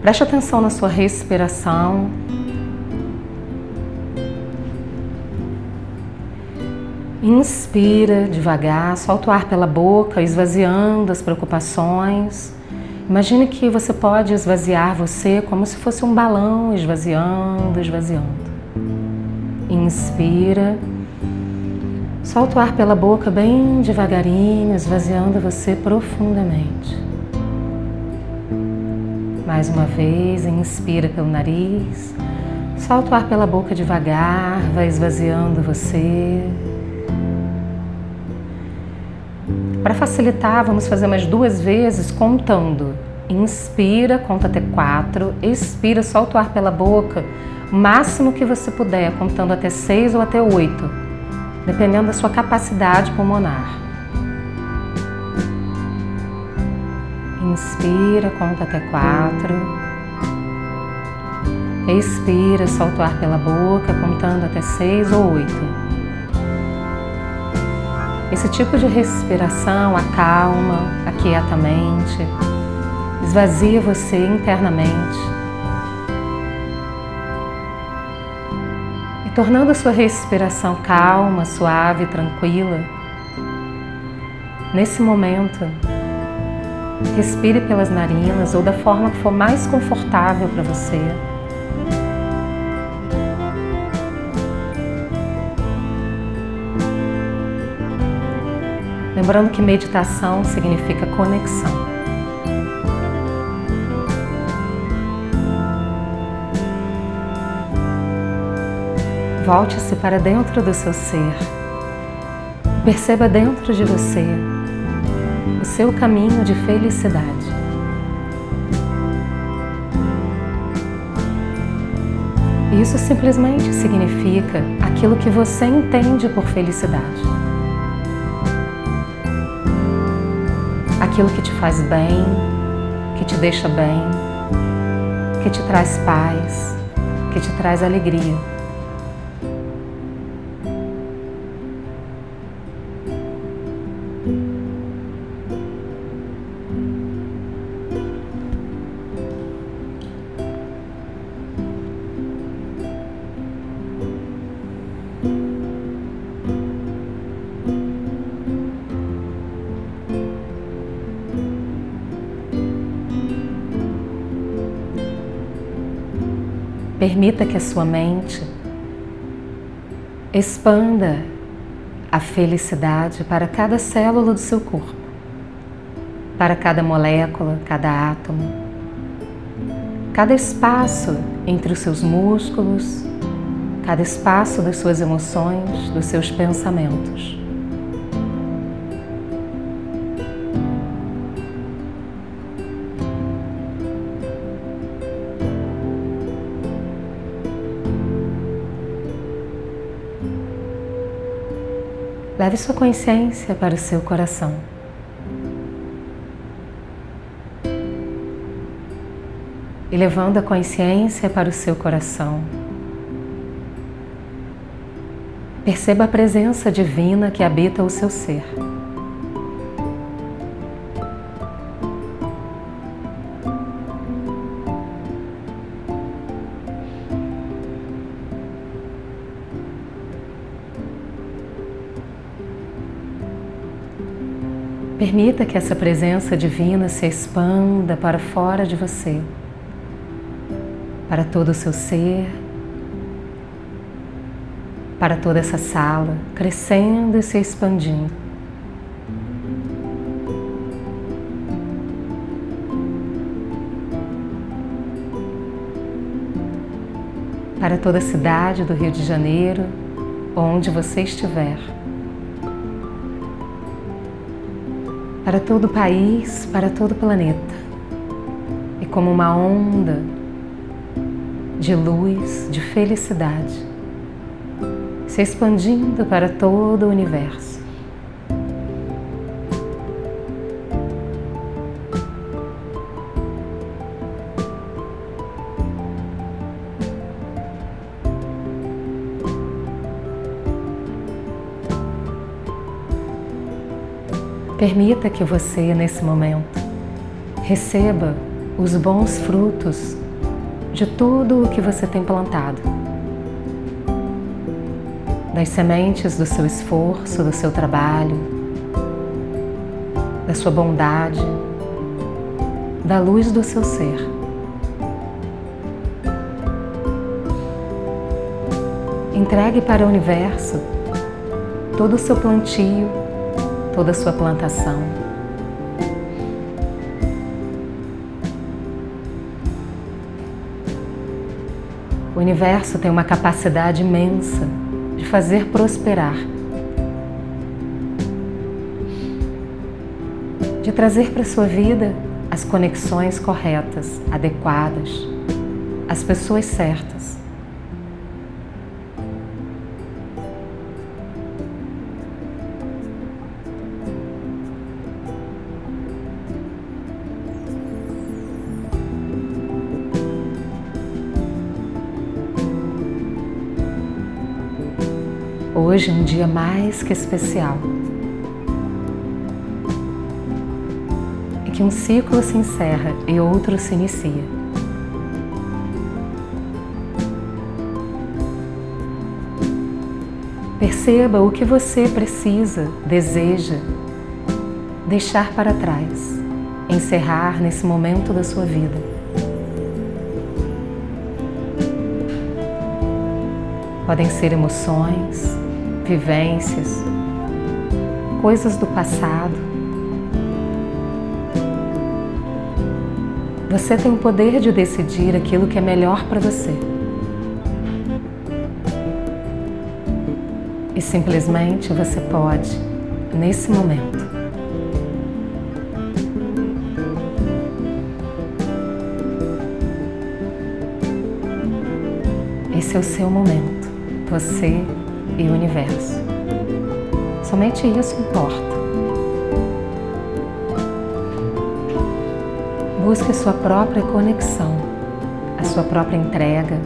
Preste atenção na sua respiração. Inspira devagar, solta o ar pela boca, esvaziando as preocupações. Imagine que você pode esvaziar você como se fosse um balão, esvaziando, esvaziando. Inspira. Solta o ar pela boca bem devagarinho, esvaziando você profundamente. Mais uma vez, inspira pelo nariz. Solta o ar pela boca devagar, vai esvaziando você. Para facilitar, vamos fazer mais duas vezes contando. Inspira, conta até quatro. Expira, solta o ar pela boca, máximo que você puder, contando até seis ou até oito, dependendo da sua capacidade pulmonar. Inspira, conta até quatro. Expira, solta o ar pela boca, contando até seis ou oito. Esse tipo de respiração acalma, aquieta a mente, esvazia você internamente. E tornando a sua respiração calma, suave, tranquila, nesse momento, Respire pelas narinas ou da forma que for mais confortável para você. Lembrando que meditação significa conexão. Volte-se para dentro do seu ser. Perceba dentro de você o seu caminho de felicidade. Isso simplesmente significa aquilo que você entende por felicidade. Aquilo que te faz bem, que te deixa bem, que te traz paz, que te traz alegria. Permita que a sua mente expanda a felicidade para cada célula do seu corpo, para cada molécula, cada átomo, cada espaço entre os seus músculos, cada espaço das suas emoções, dos seus pensamentos. Leve sua consciência para o seu coração. E levando a consciência para o seu coração, perceba a presença divina que habita o seu ser. Permita que essa presença divina se expanda para fora de você, para todo o seu ser, para toda essa sala, crescendo e se expandindo. Para toda a cidade do Rio de Janeiro, onde você estiver. Para todo o país, para todo o planeta. E como uma onda de luz, de felicidade, se expandindo para todo o universo. Permita que você, nesse momento, receba os bons frutos de tudo o que você tem plantado. Das sementes do seu esforço, do seu trabalho, da sua bondade, da luz do seu ser. Entregue para o universo todo o seu plantio, toda a sua plantação. O universo tem uma capacidade imensa de fazer prosperar, de trazer para sua vida as conexões corretas, adequadas, as pessoas certas. Hoje é um dia mais que especial. que um ciclo se encerra e outro se inicia. Perceba o que você precisa, deseja deixar para trás, encerrar nesse momento da sua vida. Podem ser emoções, vivências, coisas do passado Você tem o poder de decidir aquilo que é melhor para você. E simplesmente você pode, nesse momento, Esse é o seu momento, você e o universo. Somente isso importa. Busque a sua própria conexão, a sua própria entrega.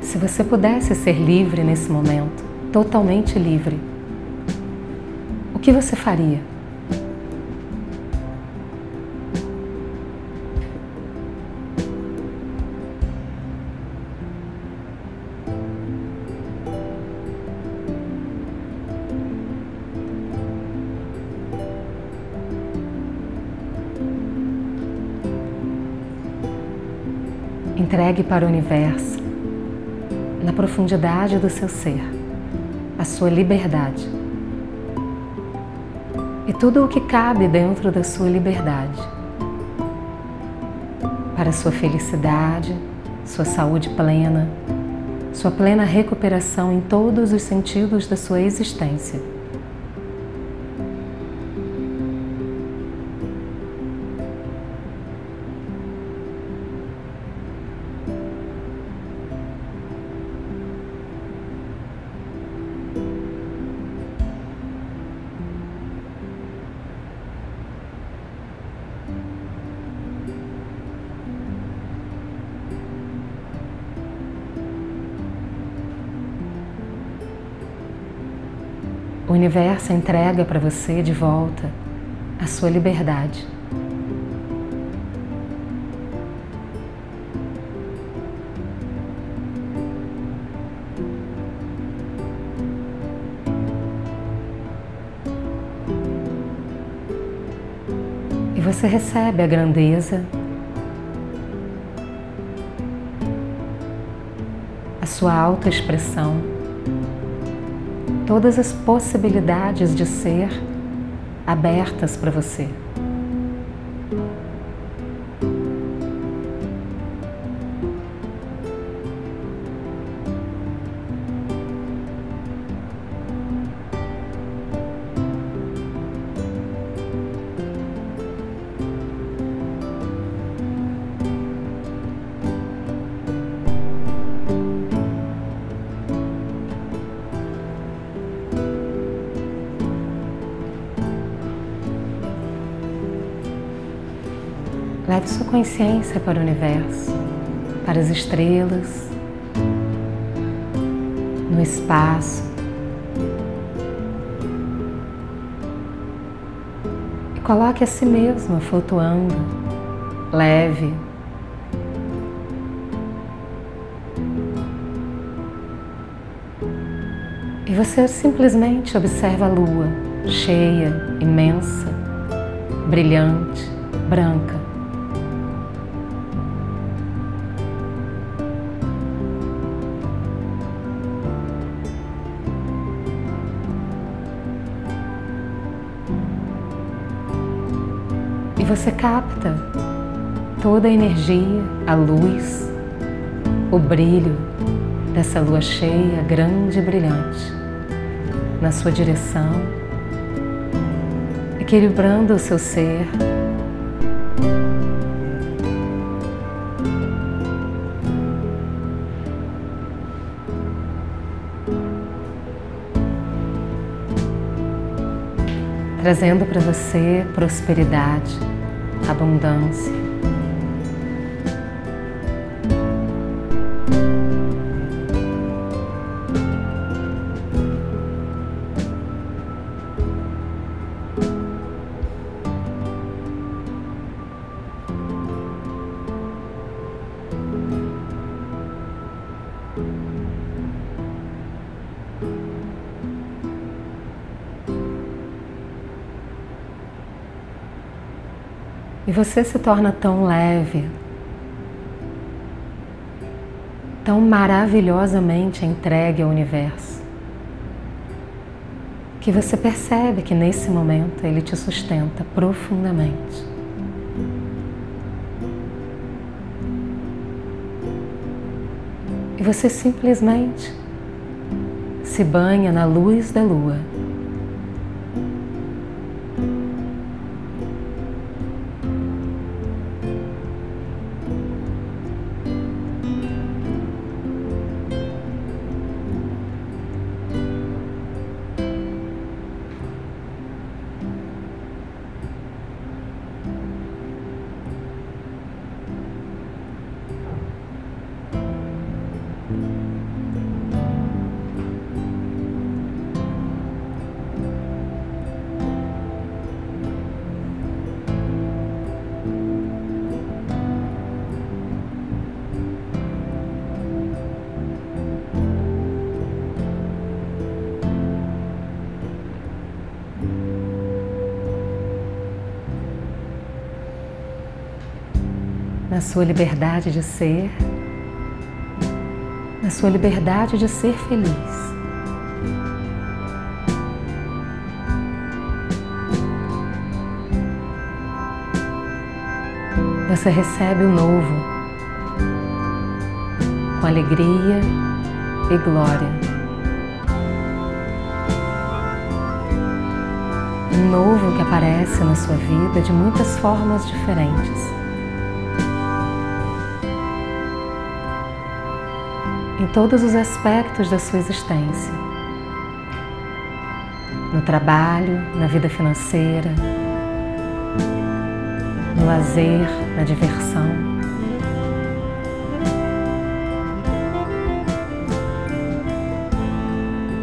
Se você pudesse ser livre nesse momento, totalmente livre, o que você faria? Para o universo, na profundidade do seu ser, a sua liberdade. E tudo o que cabe dentro da sua liberdade. Para sua felicidade, sua saúde plena, sua plena recuperação em todos os sentidos da sua existência. O universo entrega para você de volta a sua liberdade. E você recebe a grandeza, a sua autoexpressão todas as possibilidades de ser abertas para você. Leve sua consciência para o universo, para as estrelas, no espaço. Coloque a si mesma flutuando, leve. E você simplesmente observa a lua cheia, imensa, brilhante, branca. Você capta toda a energia, a luz, o brilho dessa lua cheia grande e brilhante na sua direção, equilibrando o seu ser. Trazendo para você prosperidade, abundância. Você se torna tão leve, tão maravilhosamente entregue ao universo, que você percebe que nesse momento ele te sustenta profundamente. E você simplesmente se banha na luz da lua. Na sua liberdade de ser, na sua liberdade de ser feliz. Você recebe o novo com alegria e glória. Um novo que aparece na sua vida de muitas formas diferentes. Em todos os aspectos da sua existência. No trabalho, na vida financeira, no lazer, na diversão.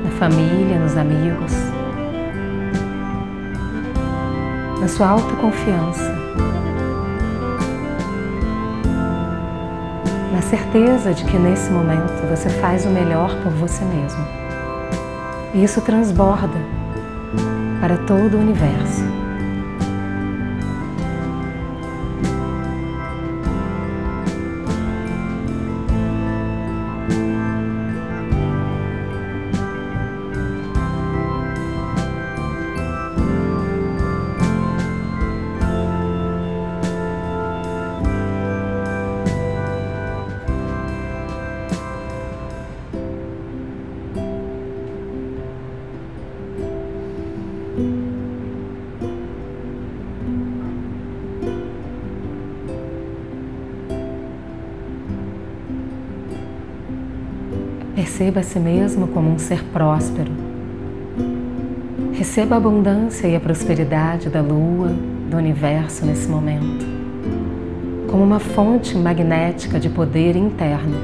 Na família, nos amigos. Na sua autoconfiança. Certeza de que nesse momento você faz o melhor por você mesmo. E isso transborda para todo o universo. Perceba a si mesmo como um ser próspero. Receba a abundância e a prosperidade da lua, do universo nesse momento, como uma fonte magnética de poder interno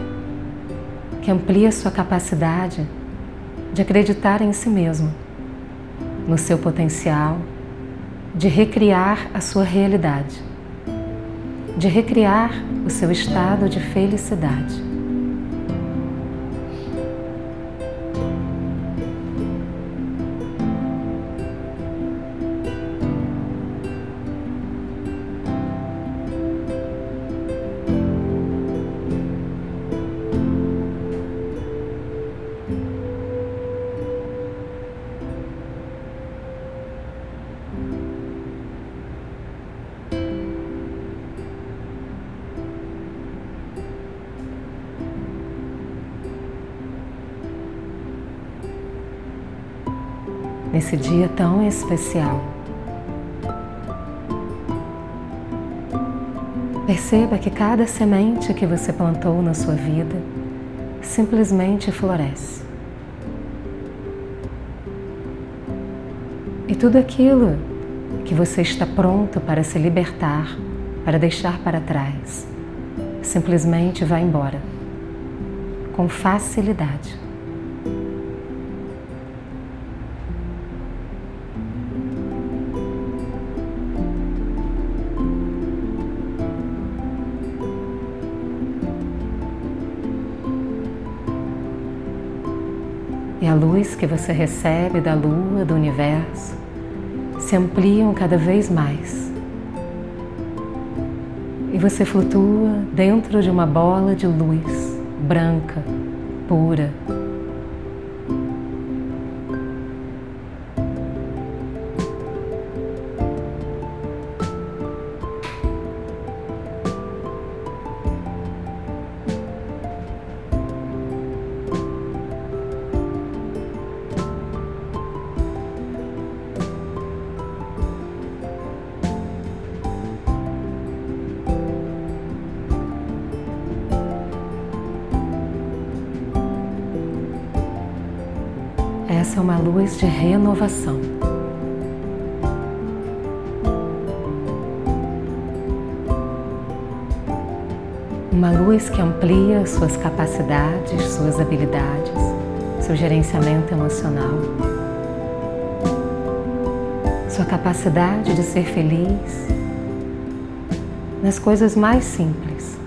que amplia sua capacidade de acreditar em si mesmo, no seu potencial de recriar a sua realidade, de recriar o seu estado de felicidade. Nesse dia tão especial. Perceba que cada semente que você plantou na sua vida simplesmente floresce. E tudo aquilo que você está pronto para se libertar, para deixar para trás, simplesmente vai embora com facilidade. Luz que você recebe da lua, do universo, se ampliam cada vez mais. E você flutua dentro de uma bola de luz branca, pura, renovação. Uma luz que amplia suas capacidades, suas habilidades, seu gerenciamento emocional, sua capacidade de ser feliz nas coisas mais simples.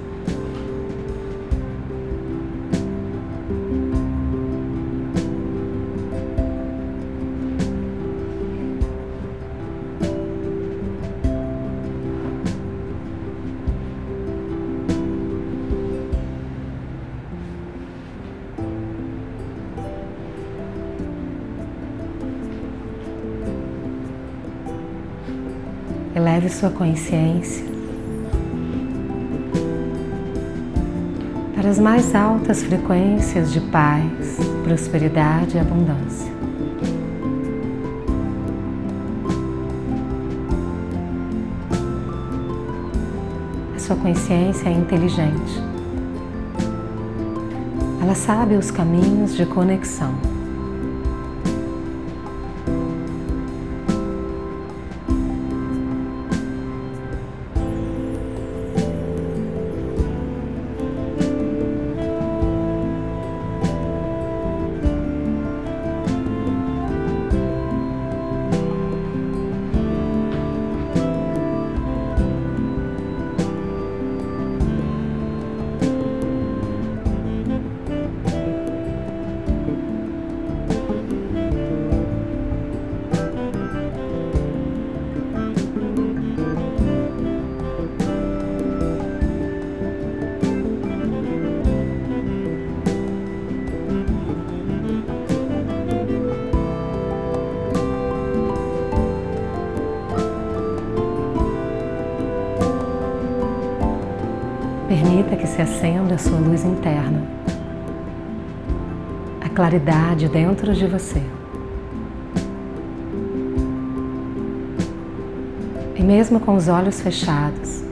Eleve sua consciência para as mais altas frequências de paz, prosperidade e abundância. A sua consciência é inteligente. Ela sabe os caminhos de conexão. Permita que se acenda a sua luz interna, a claridade dentro de você. E mesmo com os olhos fechados,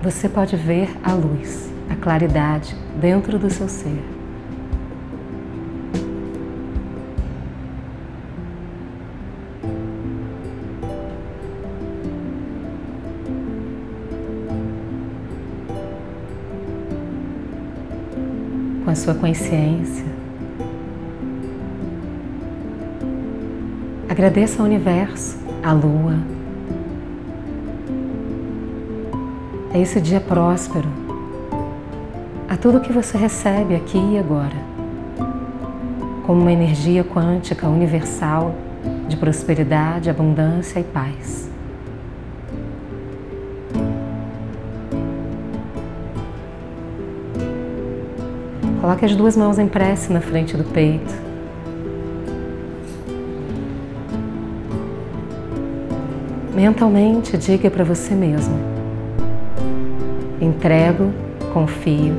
você pode ver a luz, a claridade dentro do seu ser. a sua consciência. Agradeça ao universo, à lua, a esse dia próspero, a tudo que você recebe aqui e agora, como uma energia quântica universal de prosperidade, abundância e paz. Coloque as duas mãos em prece na frente do peito. Mentalmente diga para você mesmo: Entrego, confio,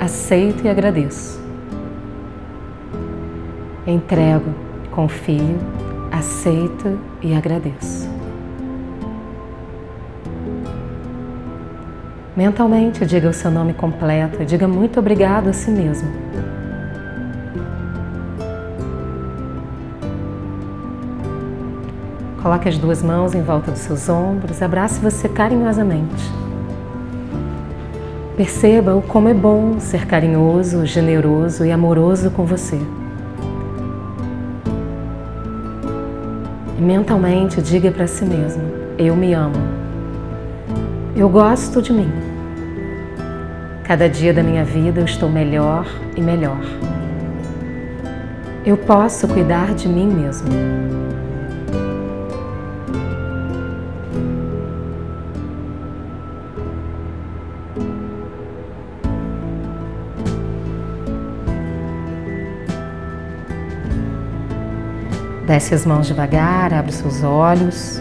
aceito e agradeço. Entrego, confio, aceito e agradeço. Mentalmente, diga o seu nome completo e diga muito obrigado a si mesmo. Coloque as duas mãos em volta dos seus ombros, abrace você carinhosamente. Perceba o como é bom ser carinhoso, generoso e amoroso com você. Mentalmente diga para si mesmo: Eu me amo. Eu gosto de mim. Cada dia da minha vida eu estou melhor e melhor. Eu posso cuidar de mim mesmo. Desce as mãos devagar, abre seus olhos.